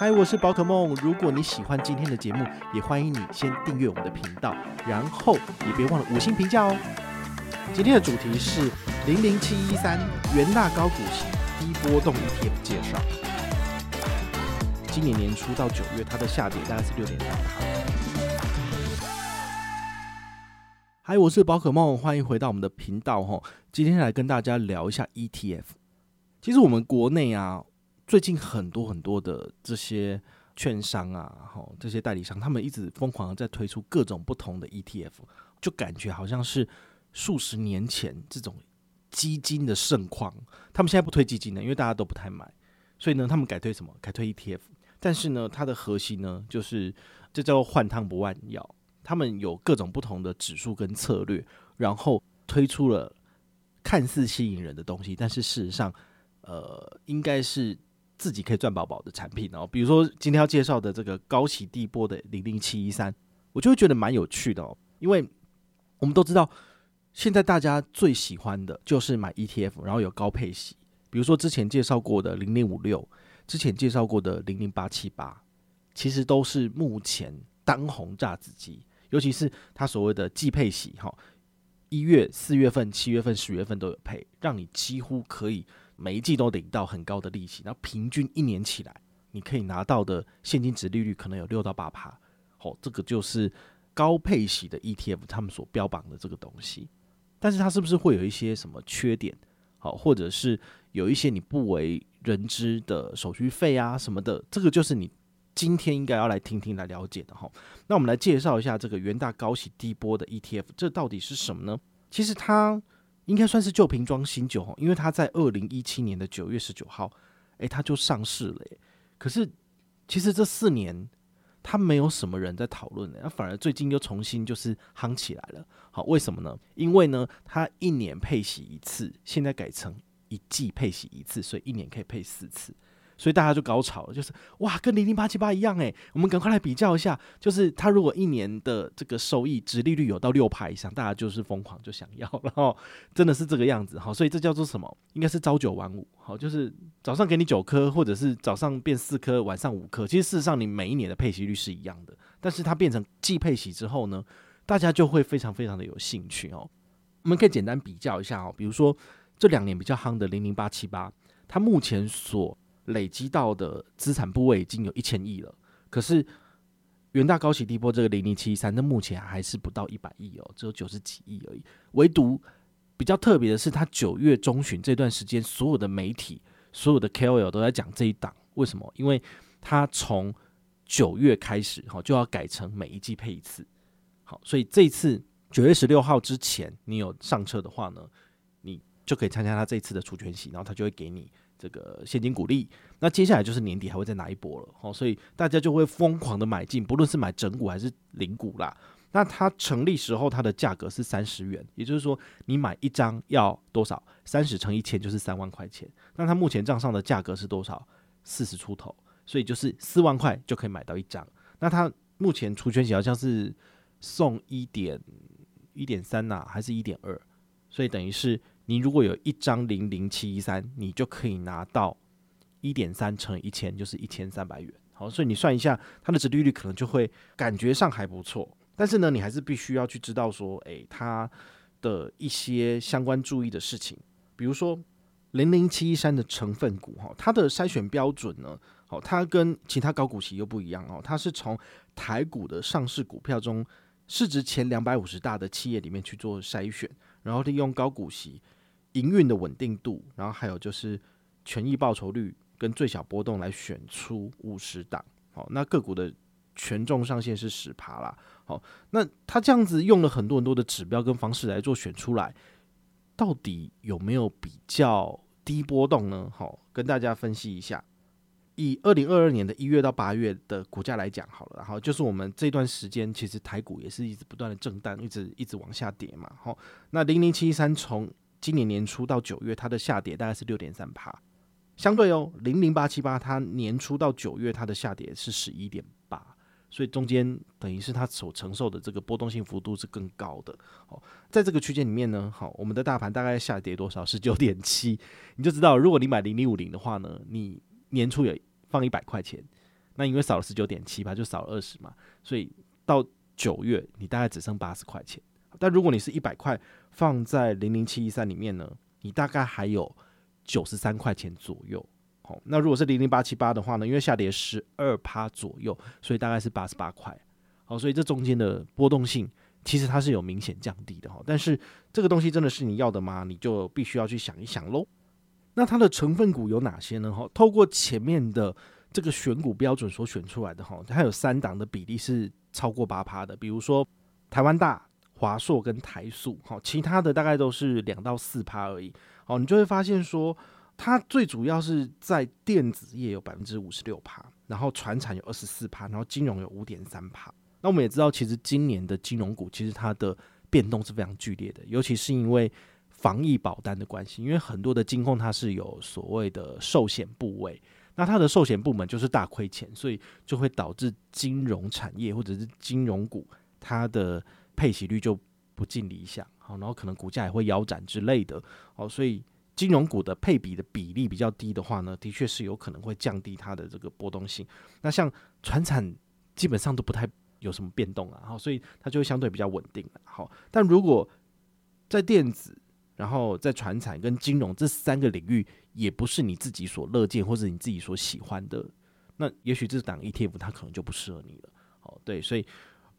嗨，我是宝可梦。如果你喜欢今天的节目，也欢迎你先订阅我们的频道，然后也别忘了五星评价哦。今天的主题是零零七一三元大高股息低波动 ETF 介绍。今年年初到九月，它的下跌大概是六点三趴。嗨，我是宝可梦，欢迎回到我们的频道哈。今天来跟大家聊一下 ETF。其实我们国内啊。最近很多很多的这些券商啊，吼，这些代理商，他们一直疯狂的在推出各种不同的 ETF，就感觉好像是数十年前这种基金的盛况。他们现在不推基金了，因为大家都不太买，所以呢，他们改推什么？改推 ETF。但是呢，它的核心呢，就是这叫做换汤不换药。他们有各种不同的指数跟策略，然后推出了看似吸引人的东西，但是事实上，呃，应该是。自己可以赚饱饱的产品哦，比如说今天要介绍的这个高息低波的零零七一三，我就会觉得蛮有趣的哦，因为我们都知道，现在大家最喜欢的就是买 ETF，然后有高配息，比如说之前介绍过的零零五六，之前介绍过的零零八七八，其实都是目前当红炸子鸡，尤其是它所谓的季配息哈，一月、四月份、七月份、十月份都有配，让你几乎可以。每一季都领到很高的利息，然后平均一年起来，你可以拿到的现金值利率可能有六到八趴。好，这个就是高配息的 ETF，他们所标榜的这个东西。但是它是不是会有一些什么缺点？好，或者是有一些你不为人知的手续费啊什么的？这个就是你今天应该要来听听来了解的哈。那我们来介绍一下这个元大高息低波的 ETF，这到底是什么呢？其实它。应该算是旧瓶装新酒，因为它在二零一七年的九月十九号，诶，它就上市了。可是其实这四年它没有什么人在讨论，那反而最近又重新就是夯起来了。好，为什么呢？因为呢，它一年配洗一次，现在改成一季配洗一次，所以一年可以配四次。所以大家就高潮了，就是哇，跟零零八七八一样诶，我们赶快来比较一下，就是它如果一年的这个收益殖利率有到六趴以上，大家就是疯狂就想要，然后真的是这个样子哈，所以这叫做什么？应该是朝九晚五，好，就是早上给你九颗，或者是早上变四颗，晚上五颗。其实事实上你每一年的配息率是一样的，但是它变成季配息之后呢，大家就会非常非常的有兴趣哦。我们可以简单比较一下哦，比如说这两年比较夯的零零八七八，它目前所累积到的资产部位已经有一千亿了，可是元大高息低波这个零零七三，那目前还是不到一百亿哦，只有九十几亿而已。唯独比较特别的是，它九月中旬这段时间，所有的媒体、所有的 KOL 都在讲这一档，为什么？因为它从九月开始，哈，就要改成每一季配一次。好，所以这一次九月十六号之前，你有上车的话呢，你就可以参加它这一次的除权息，然后它就会给你。这个现金股利，那接下来就是年底还会再拿一波了，好，所以大家就会疯狂的买进，不论是买整股还是零股啦。那它成立时候它的价格是三十元，也就是说你买一张要多少？三十乘一千就是三万块钱。那它目前账上的价格是多少？四十出头，所以就是四万块就可以买到一张。那它目前除权息好像是送一点一点三呐，还是一点二？所以等于是。你如果有一张零零七一三，你就可以拿到一点三乘一千，就是一千三百元。好，所以你算一下，它的殖利率可能就会感觉上还不错。但是呢，你还是必须要去知道说，诶，它的一些相关注意的事情，比如说零零七一三的成分股，哈，它的筛选标准呢，好，它跟其他高股息又不一样哦，它是从台股的上市股票中市值前两百五十大的企业里面去做筛选，然后利用高股息。营运的稳定度，然后还有就是权益报酬率跟最小波动来选出五十档，好，那个股的权重上限是十趴啦，好，那他这样子用了很多很多的指标跟方式来做选出来，到底有没有比较低波动呢？好，跟大家分析一下，以二零二二年的一月到八月的股价来讲好了，然后就是我们这段时间其实台股也是一直不断的震荡，一直一直往下跌嘛。好，那零零七三从今年年初到九月，它的下跌大概是六点三趴，相对哦，零零八七八它年初到九月它的下跌是十一点八，所以中间等于是它所承受的这个波动性幅度是更高的。好，在这个区间里面呢，好，我们的大盘大概下跌多少？十九点七，你就知道，如果你买零零五零的话呢，你年初有放一百块钱，那因为少了十九点七吧，就少了二十嘛，所以到九月你大概只剩八十块钱。但如果你是一百块放在零零七一三里面呢，你大概还有九十三块钱左右。好，那如果是零零八七八的话呢，因为下跌十二趴左右，所以大概是八十八块。好，所以这中间的波动性其实它是有明显降低的哈。但是这个东西真的是你要的吗？你就必须要去想一想喽。那它的成分股有哪些呢？哈，透过前面的这个选股标准所选出来的哈，它有三档的比例是超过八趴的，比如说台湾大。华硕跟台塑，好，其他的大概都是两到四趴而已，好，你就会发现说，它最主要是在电子业有百分之五十六趴，然后船产有二十四趴，然后金融有五点三趴。那我们也知道，其实今年的金融股其实它的变动是非常剧烈的，尤其是因为防疫保单的关系，因为很多的金控它是有所谓的寿险部位，那它的寿险部门就是大亏钱，所以就会导致金融产业或者是金融股它的。配息率就不尽理想，好，然后可能股价也会腰斩之类的，好，所以金融股的配比的比例比较低的话呢，的确是有可能会降低它的这个波动性。那像传产基本上都不太有什么变动啊，好，所以它就会相对比较稳定了，好。但如果在电子，然后在传产跟金融这三个领域，也不是你自己所乐见或者你自己所喜欢的，那也许这档 ETF 它可能就不适合你了，好，对，所以。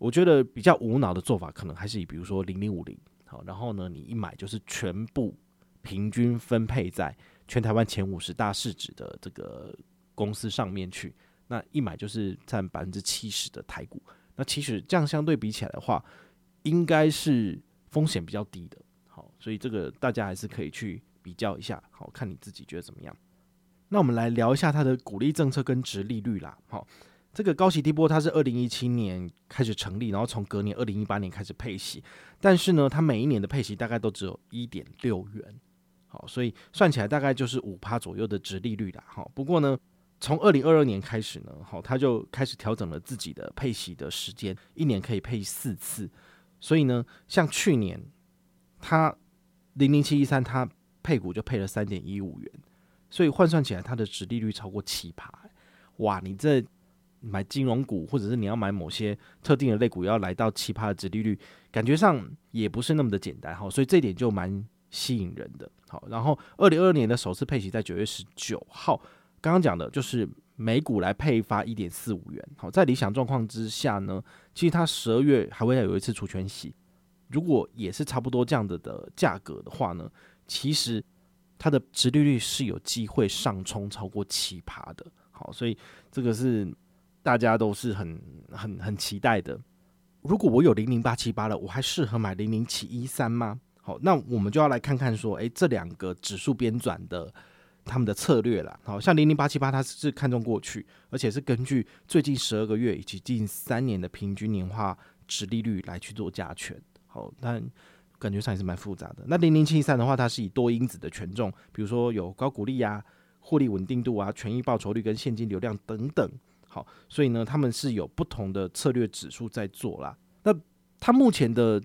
我觉得比较无脑的做法，可能还是以比如说零零五零，好，然后呢，你一买就是全部平均分配在全台湾前五十大市值的这个公司上面去，那一买就是占百分之七十的台股，那其实这样相对比起来的话，应该是风险比较低的，好，所以这个大家还是可以去比较一下，好，看你自己觉得怎么样。那我们来聊一下它的鼓励政策跟殖利率啦，好。这个高息低波，它是二零一七年开始成立，然后从隔年二零一八年开始配息，但是呢，它每一年的配息大概都只有一点六元，好，所以算起来大概就是五趴左右的值利率啦。好，不过呢，从二零二二年开始呢，好，它就开始调整了自己的配息的时间，一年可以配四次，所以呢，像去年它零零七一三，它配股就配了三点一五元，所以换算起来，它的值利率超过七趴，哇，你这。买金融股，或者是你要买某些特定的类股，要来到七趴的殖利率，感觉上也不是那么的简单哈，所以这点就蛮吸引人的。好，然后二零二二年的首次配息在九月十九号，刚刚讲的就是每股来配发一点四五元。好，在理想状况之下呢，其实它十二月还会要有一次除权息，如果也是差不多这样子的价格的话呢，其实它的殖利率是有机会上冲超过七趴的。好，所以这个是。大家都是很很很期待的。如果我有零零八七八了，我还适合买零零七一三吗？好，那我们就要来看看说，诶，这两个指数编转的他们的策略啦。好像零零八七八，它是看中过去，而且是根据最近十二个月以及近三年的平均年化值利率来去做加权。好，但感觉上也是蛮复杂的。那零零七一三的话，它是以多因子的权重，比如说有高股利啊、获利稳定度啊、权益报酬率跟现金流量等等。好，所以呢，他们是有不同的策略指数在做啦。那它目前的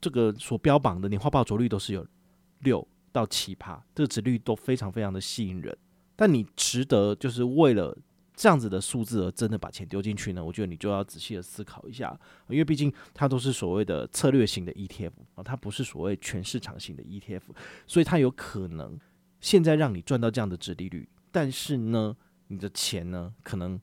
这个所标榜的年化报酬率都是有六到七趴，这个值率都非常非常的吸引人。但你值得就是为了这样子的数字而真的把钱丢进去呢？我觉得你就要仔细的思考一下，因为毕竟它都是所谓的策略型的 ETF 啊，它不是所谓全市场型的 ETF，所以它有可能现在让你赚到这样的值利率，但是呢，你的钱呢可能。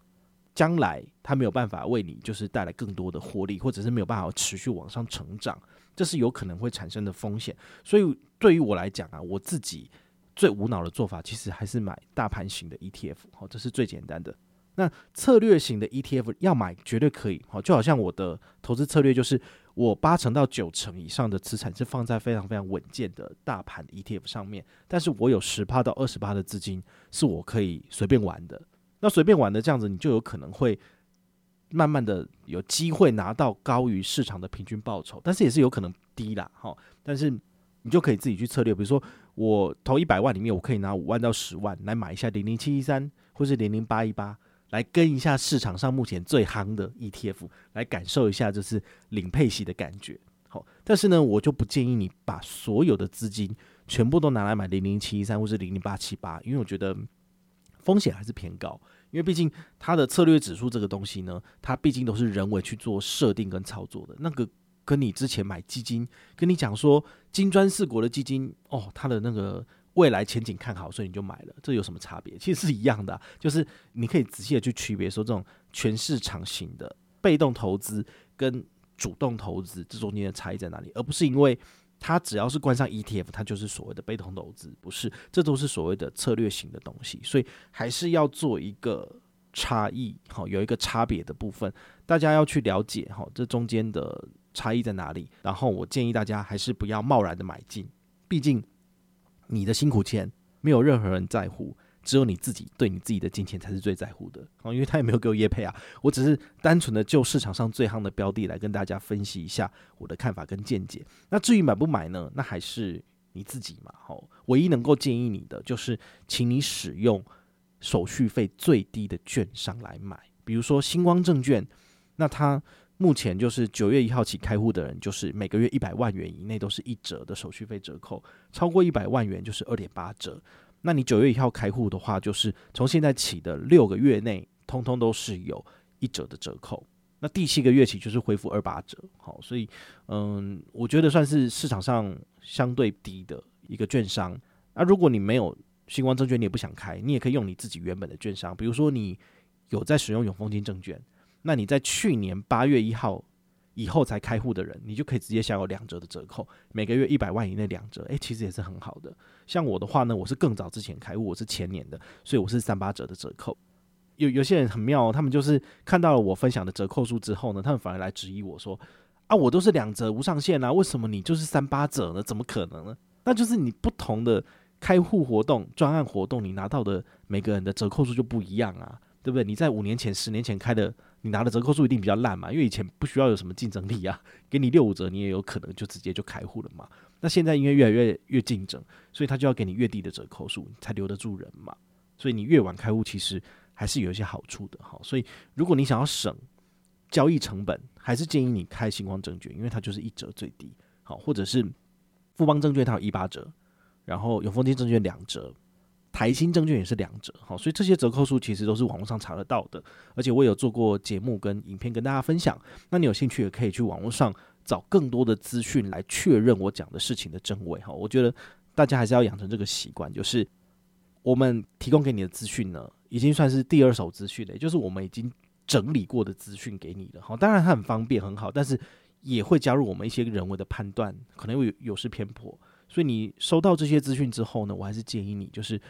将来它没有办法为你就是带来更多的获利，或者是没有办法持续往上成长，这是有可能会产生的风险。所以对于我来讲啊，我自己最无脑的做法，其实还是买大盘型的 ETF，好，这是最简单的。那策略型的 ETF 要买绝对可以，好，就好像我的投资策略就是我八成到九成以上的资产是放在非常非常稳健的大盘 ETF 上面，但是我有十趴到二十趴的资金是我可以随便玩的。那随便玩的这样子，你就有可能会慢慢的有机会拿到高于市场的平均报酬，但是也是有可能低啦，哈。但是你就可以自己去策略，比如说我投一百万里面，我可以拿五万到十万来买一下零零七一三或是零零八一八，来跟一下市场上目前最夯的 ETF，来感受一下就是领配息的感觉。好，但是呢，我就不建议你把所有的资金全部都拿来买零零七一三或是零零八七八，因为我觉得风险还是偏高。因为毕竟它的策略指数这个东西呢，它毕竟都是人为去做设定跟操作的。那个跟你之前买基金，跟你讲说金砖四国的基金哦，它的那个未来前景看好，所以你就买了，这有什么差别？其实是一样的，就是你可以仔细的去区别说这种全市场型的被动投资跟。主动投资这中间的差异在哪里？而不是因为它只要是关上 ETF，它就是所谓的被动投资，不是，这都是所谓的策略型的东西，所以还是要做一个差异，好，有一个差别的部分，大家要去了解，好，这中间的差异在哪里？然后我建议大家还是不要贸然的买进，毕竟你的辛苦钱没有任何人在乎。只有你自己对你自己的金钱才是最在乎的啊，因为他也没有给我业配啊，我只是单纯的就市场上最夯的标的来跟大家分析一下我的看法跟见解。那至于买不买呢？那还是你自己嘛。好，唯一能够建议你的就是，请你使用手续费最低的券商来买，比如说星光证券，那它目前就是九月一号起开户的人，就是每个月一百万元以内都是一折的手续费折扣，超过一百万元就是二点八折。那你九月一号开户的话，就是从现在起的六个月内，通通都是有一折的折扣。那第七个月起就是恢复二八折。好，所以嗯，我觉得算是市场上相对低的一个券商。那如果你没有新光证券，你也不想开，你也可以用你自己原本的券商，比如说你有在使用永丰金证券，那你在去年八月一号以后才开户的人，你就可以直接享有两折的折扣，每个月一百万以内两折，诶，其实也是很好的。像我的话呢，我是更早之前开户，我是前年的，所以我是三八折的折扣。有有些人很妙，他们就是看到了我分享的折扣数之后呢，他们反而来质疑我说：“啊，我都是两折无上限啊，为什么你就是三八折呢？怎么可能呢？”那就是你不同的开户活动、专案活动，你拿到的每个人的折扣数就不一样啊，对不对？你在五年前、十年前开的，你拿的折扣数一定比较烂嘛，因为以前不需要有什么竞争力啊，给你六五折，你也有可能就直接就开户了嘛。那现在因为越来越越竞争，所以他就要给你越低的折扣数，才留得住人嘛。所以你越晚开户，其实还是有一些好处的哈。所以如果你想要省交易成本，还是建议你开新光证券，因为它就是一折最低。好，或者是富邦证券它有一八折，然后永丰金证券两折，台新证券也是两折。好，所以这些折扣数其实都是网络上查得到的，而且我有做过节目跟影片跟大家分享。那你有兴趣也可以去网络上。找更多的资讯来确认我讲的事情的真伪哈，我觉得大家还是要养成这个习惯，就是我们提供给你的资讯呢，已经算是第二手资讯了，也就是我们已经整理过的资讯给你了哈。当然它很方便很好，但是也会加入我们一些人为的判断，可能会有有失偏颇。所以你收到这些资讯之后呢，我还是建议你就是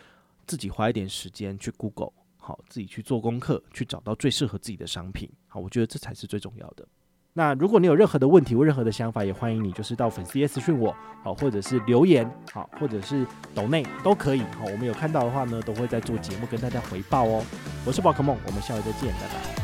自己花一点时间去 Google，好，自己去做功课，去找到最适合自己的商品。好，我觉得这才是最重要的。那如果你有任何的问题或任何的想法，也欢迎你就是到粉丝页私讯我，好，或者是留言，好，或者是抖内都可以，好，我们有看到的话呢，都会在做节目跟大家回报哦。我是宝可梦，我们下回再见，拜拜。